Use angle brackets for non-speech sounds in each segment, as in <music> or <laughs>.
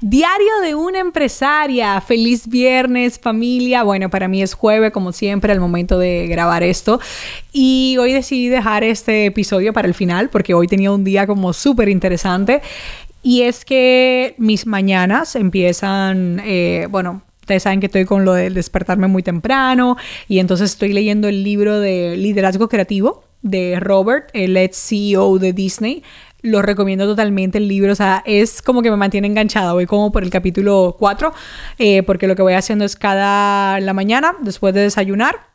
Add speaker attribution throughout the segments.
Speaker 1: Diario de una empresaria. Feliz viernes, familia. Bueno, para mí es jueves, como siempre, al momento de grabar esto. Y hoy decidí dejar este episodio para el final porque hoy tenía un día como súper interesante. Y es que mis mañanas empiezan, eh, bueno, Ustedes saben que estoy con lo de despertarme muy temprano y entonces estoy leyendo el libro de liderazgo creativo de Robert, el ex CEO de Disney. Lo recomiendo totalmente el libro, o sea, es como que me mantiene enganchada. Voy como por el capítulo 4, eh, porque lo que voy haciendo es cada la mañana, después de desayunar,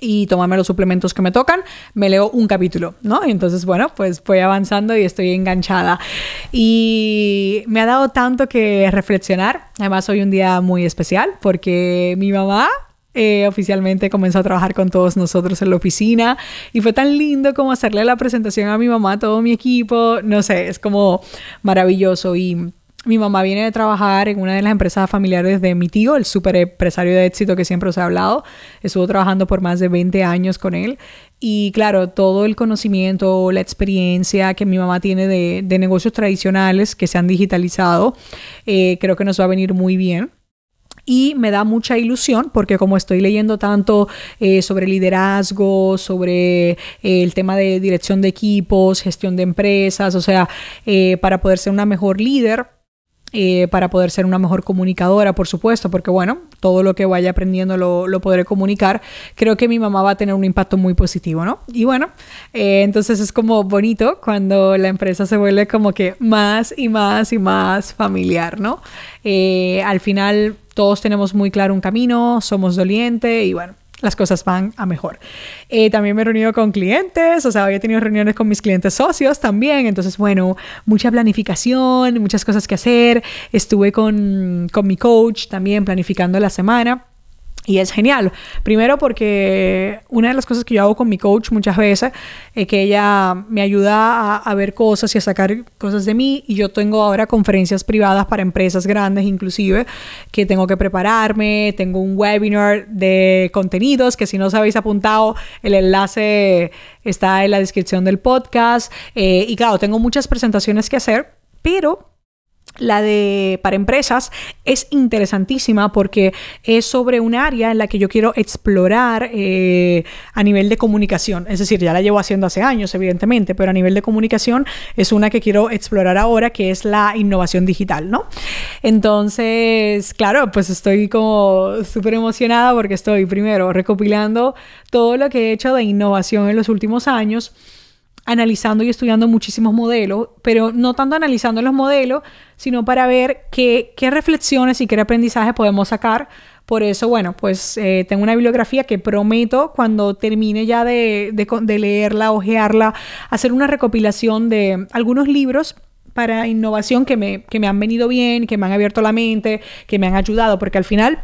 Speaker 1: y tomarme los suplementos que me tocan, me leo un capítulo, ¿no? Y entonces, bueno, pues voy avanzando y estoy enganchada. Y me ha dado tanto que reflexionar. Además, hoy un día muy especial porque mi mamá eh, oficialmente comenzó a trabajar con todos nosotros en la oficina y fue tan lindo como hacerle la presentación a mi mamá, a todo mi equipo, no sé, es como maravilloso y mi mamá viene de trabajar en una de las empresas familiares de mi tío, el super empresario de éxito que siempre os he hablado. Estuvo trabajando por más de 20 años con él. Y claro, todo el conocimiento, la experiencia que mi mamá tiene de, negocios tradicionales que se han digitalizado, eh, creo que nos va a venir muy bien y me da mucha ilusión porque como estoy leyendo tanto eh, sobre liderazgo, sobre eh, el tema de dirección de equipos, gestión de empresas, o sea, eh, para poder ser una mejor líder, para poder ser una mejor comunicadora, por supuesto, porque bueno, todo lo que vaya aprendiendo lo, lo, podré comunicar, creo que mi mamá va a tener un impacto muy positivo, ¿no? Y bueno, entonces es como bonito cuando la empresa se vuelve como que más y más y más familiar, ¿no? al final todos tenemos muy claro un camino, somos dolientes y bueno, las cosas van a mejor. Eh, también me he reunido con clientes, o sea, había tenido reuniones con mis clientes socios también, entonces, bueno, mucha planificación, muchas cosas que hacer. Estuve con, con mi coach también planificando la semana. Y es genial. Primero porque una de las cosas que yo hago con mi coach muchas veces es que ella me ayuda a, ver cosas y a sacar cosas de mí. Y yo tengo ahora conferencias privadas para empresas grandes inclusive que tengo que prepararme. Tengo un webinar de contenidos que si no os habéis apuntado el enlace está en la descripción del podcast. Eh, y claro, tengo muchas presentaciones que hacer, pero la de para empresas es interesantísima porque es sobre un área en la que yo quiero explorar eh, a nivel de comunicación. Es decir, ya la llevo haciendo hace años, evidentemente, pero a nivel de comunicación es una que quiero explorar ahora, que es la innovación digital, ¿no? Entonces, claro, pues estoy como súper emocionada porque estoy primero recopilando todo lo que he hecho de innovación en los últimos años analizando y estudiando muchísimos modelos, pero no tanto analizando los modelos, sino para ver qué, reflexiones y qué aprendizaje podemos sacar. Por eso, bueno, pues eh, tengo una bibliografía que prometo cuando termine ya de, de, leerla, ojearla, hacer una recopilación de algunos libros para innovación que me, que me han venido bien, que me han abierto la mente, que me han ayudado, porque al final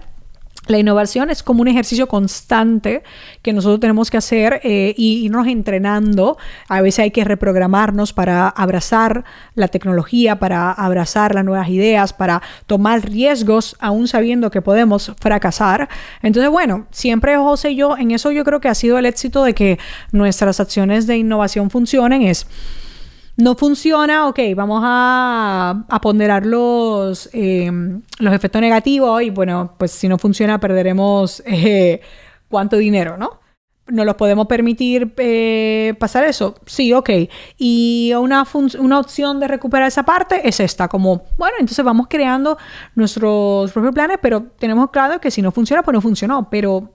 Speaker 1: la innovación es como un ejercicio constante que nosotros tenemos que hacer eh, y irnos entrenando. A veces hay que reprogramarnos para abrazar la tecnología, para abrazar las nuevas ideas, para tomar riesgos aún sabiendo que podemos fracasar. Entonces, bueno, siempre José y yo, en eso yo creo que ha sido el éxito de que nuestras acciones de innovación funcionen, es no funciona, ok, vamos a, ponderar los, em, los efectos negativos y bueno, pues si no funciona perderemos <laughs> eh, cuánto dinero, ¿no? ¿No los podemos permitir eh, pasar eso? Sí, ok. Y una, una opción de recuperar esa parte es esta, como, bueno, entonces vamos creando nuestros propios planes, pero tenemos claro que si no funciona, pues no funcionó. Pero,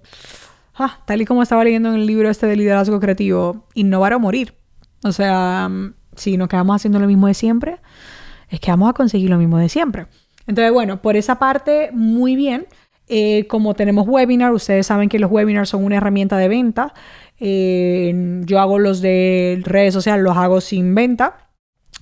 Speaker 1: ah, tal y como estaba leyendo en el libro este de liderazgo creativo, innovar o morir. O sea, si nos quedamos haciendo lo mismo de siempre, es que vamos a conseguir lo mismo de siempre. Entonces, bueno, por esa parte, muy bien. Eh, como tenemos webinar, ustedes saben que los webinars son una herramienta de venta. Eh, yo hago los de redes sociales, los hago sin venta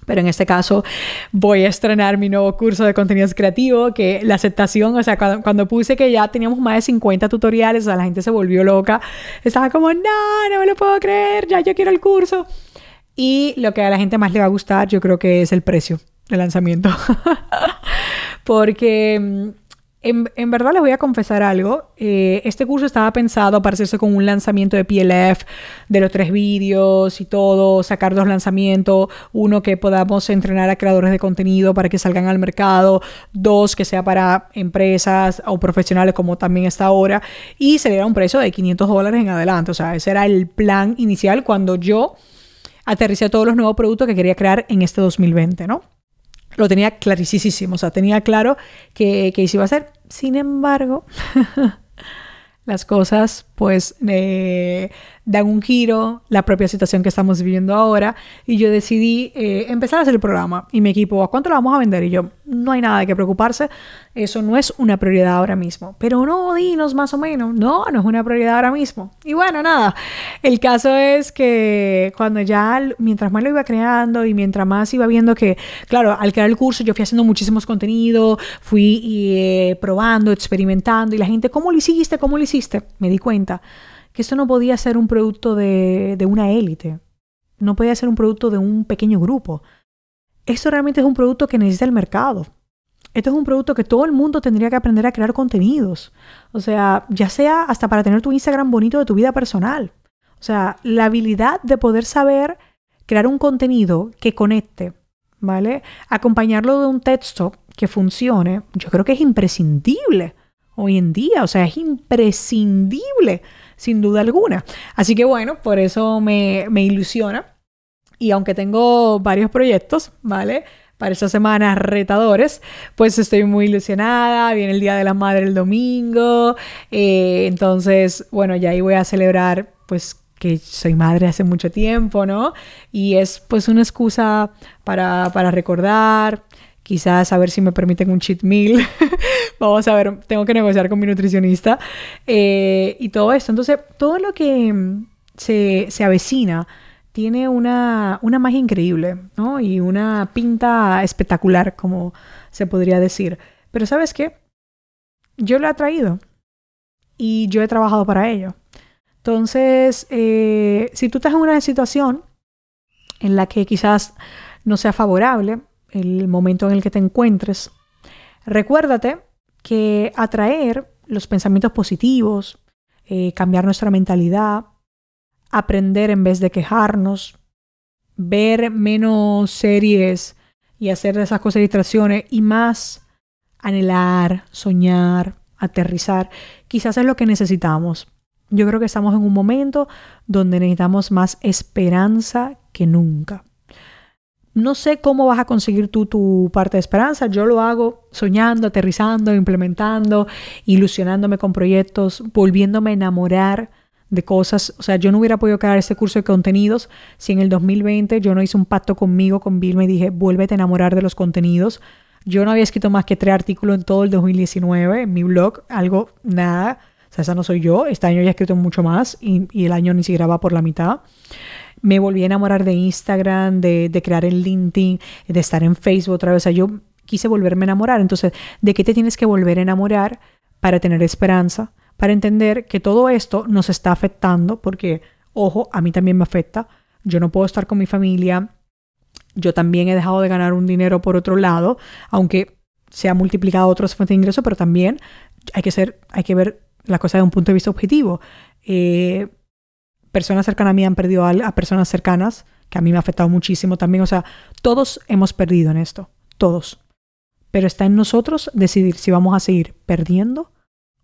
Speaker 1: Pero en este caso voy a estrenar mi nuevo curso de contenidos creativos, que la aceptación, o sea, cuando, puse que ya teníamos más de 50 tutoriales, o sea, la gente se volvió loca. Estaba como, no, no me lo puedo creer, ya yo quiero el curso. Y lo que a la gente más le va a gustar, yo creo que es el precio de lanzamiento. <laughs> Porque mm, en, verdad les voy a confesar algo. Eh, este curso estaba pensado para hacerse con un lanzamiento de PLF, de los tres vídeos y todo, sacar dos lanzamientos, uno que podamos entrenar a creadores de contenido para que salgan al mercado, dos que sea para empresas o profesionales como también está ahora, y sería un precio de 500 dólares en adelante. O sea, ese era el plan inicial cuando yo aterricé todos los nuevos productos que quería crear en este 2020, ¿no? Lo tenía clarísimo, o sea, tenía claro que, que iba a ser. Sin embargo, <laughs> las cosas pues eh, dan un giro, la propia situación que estamos viviendo ahora, y yo decidí eh, empezar a hacer el programa y mi equipo, ¿a cuánto lo vamos a vender? Y yo, no hay nada de que preocuparse, eso no es una prioridad ahora mismo, pero no, dinos más o menos, no, no es una prioridad ahora mismo. Y bueno, nada, el caso es que cuando ya, mientras más lo iba creando y mientras más iba viendo que, claro, al crear el curso yo fui haciendo muchísimos contenidos, fui eh, probando, experimentando, y la gente, ¿cómo lo hiciste? ¿Cómo lo hiciste? Me di cuenta que esto no podía ser un producto de, de una élite, no podía ser un producto de un pequeño grupo. Esto realmente es un producto que necesita el mercado. Esto es un producto que todo el mundo tendría que aprender a crear contenidos. O sea, ya sea hasta para tener tu Instagram bonito de tu vida personal. O sea, la habilidad de poder saber crear un contenido que conecte, ¿vale? Acompañarlo de un texto que funcione, yo creo que es imprescindible hoy en día. O sea, es imprescindible sin duda alguna. Así que bueno, por eso me, ilusiona. Y aunque tengo varios proyectos, ¿vale? Para estas semanas retadores, pues estoy muy ilusionada. Viene el Día de la Madre el domingo. Eh, entonces, bueno, ya ahí voy a celebrar, pues que soy madre hace mucho tiempo, ¿no? Y es pues una excusa para, para recordar, quizás a ver si me permiten un cheat meal. <laughs> Vamos a ver, tengo que negociar con mi nutricionista eh, y todo esto. Entonces, todo lo que mm, se, se avecina tiene una, una, magia increíble, ¿no? Y una pinta espectacular, como se podría decir. Pero ¿sabes qué? Yo lo he traído y yo he trabajado para ello. Entonces, eh, si tú estás en una situación en la que quizás no sea favorable, el momento en el que te encuentres, recuérdate que atraer los pensamientos positivos, eh, cambiar nuestra mentalidad, aprender en vez de quejarnos, ver menos series y hacer esas cosas de distracciones y más anhelar, soñar, aterrizar, quizás es lo que necesitamos. Yo creo que estamos en un momento donde necesitamos más esperanza que nunca. No sé cómo vas a conseguir tú tu parte de esperanza. Yo lo hago soñando, aterrizando, implementando, ilusionándome con proyectos, volviéndome a enamorar de cosas. O sea, yo no hubiera podido crear este curso de contenidos si en el 2020 yo no hice un pacto conmigo, con Bill, me dije, vuélvete a enamorar de los contenidos. Yo no había escrito más que tres artículos en todo el 2019 en mi blog, algo, nada. O sea, esa no soy yo. Este año ya he escrito mucho más y, y el año ni siquiera va por la mitad me volví a enamorar de Instagram, de, crear el LinkedIn, de estar en Facebook otra vez. O sea, yo quise volverme a enamorar. Entonces, ¿de qué te tienes que volver a enamorar para tener esperanza? Para entender que todo esto nos está afectando, porque, ojo, a mí también me afecta. Yo no puedo estar con mi familia. Yo también he dejado de ganar un dinero por otro lado, aunque se ha multiplicado otras fuentes de ingreso, pero también hay que ser, hay que ver la cosa de un punto de vista objetivo. Eh, personas cercanas a mí han perdido a, personas cercanas, que a mí me ha afectado muchísimo también. O sea, todos hemos perdido en esto, todos. Pero está en nosotros decidir si vamos a seguir perdiendo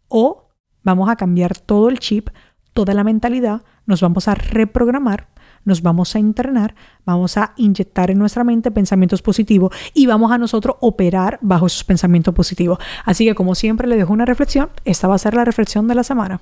Speaker 1: o vamos a cambiar todo el chip, toda la mentalidad, nos vamos a reprogramar, nos vamos a entrenar, vamos a inyectar en nuestra mente pensamientos positivos y vamos a nosotros operar bajo esos pensamientos positivos. Así que como siempre le dejo una reflexión, esta va a ser la reflexión de la semana.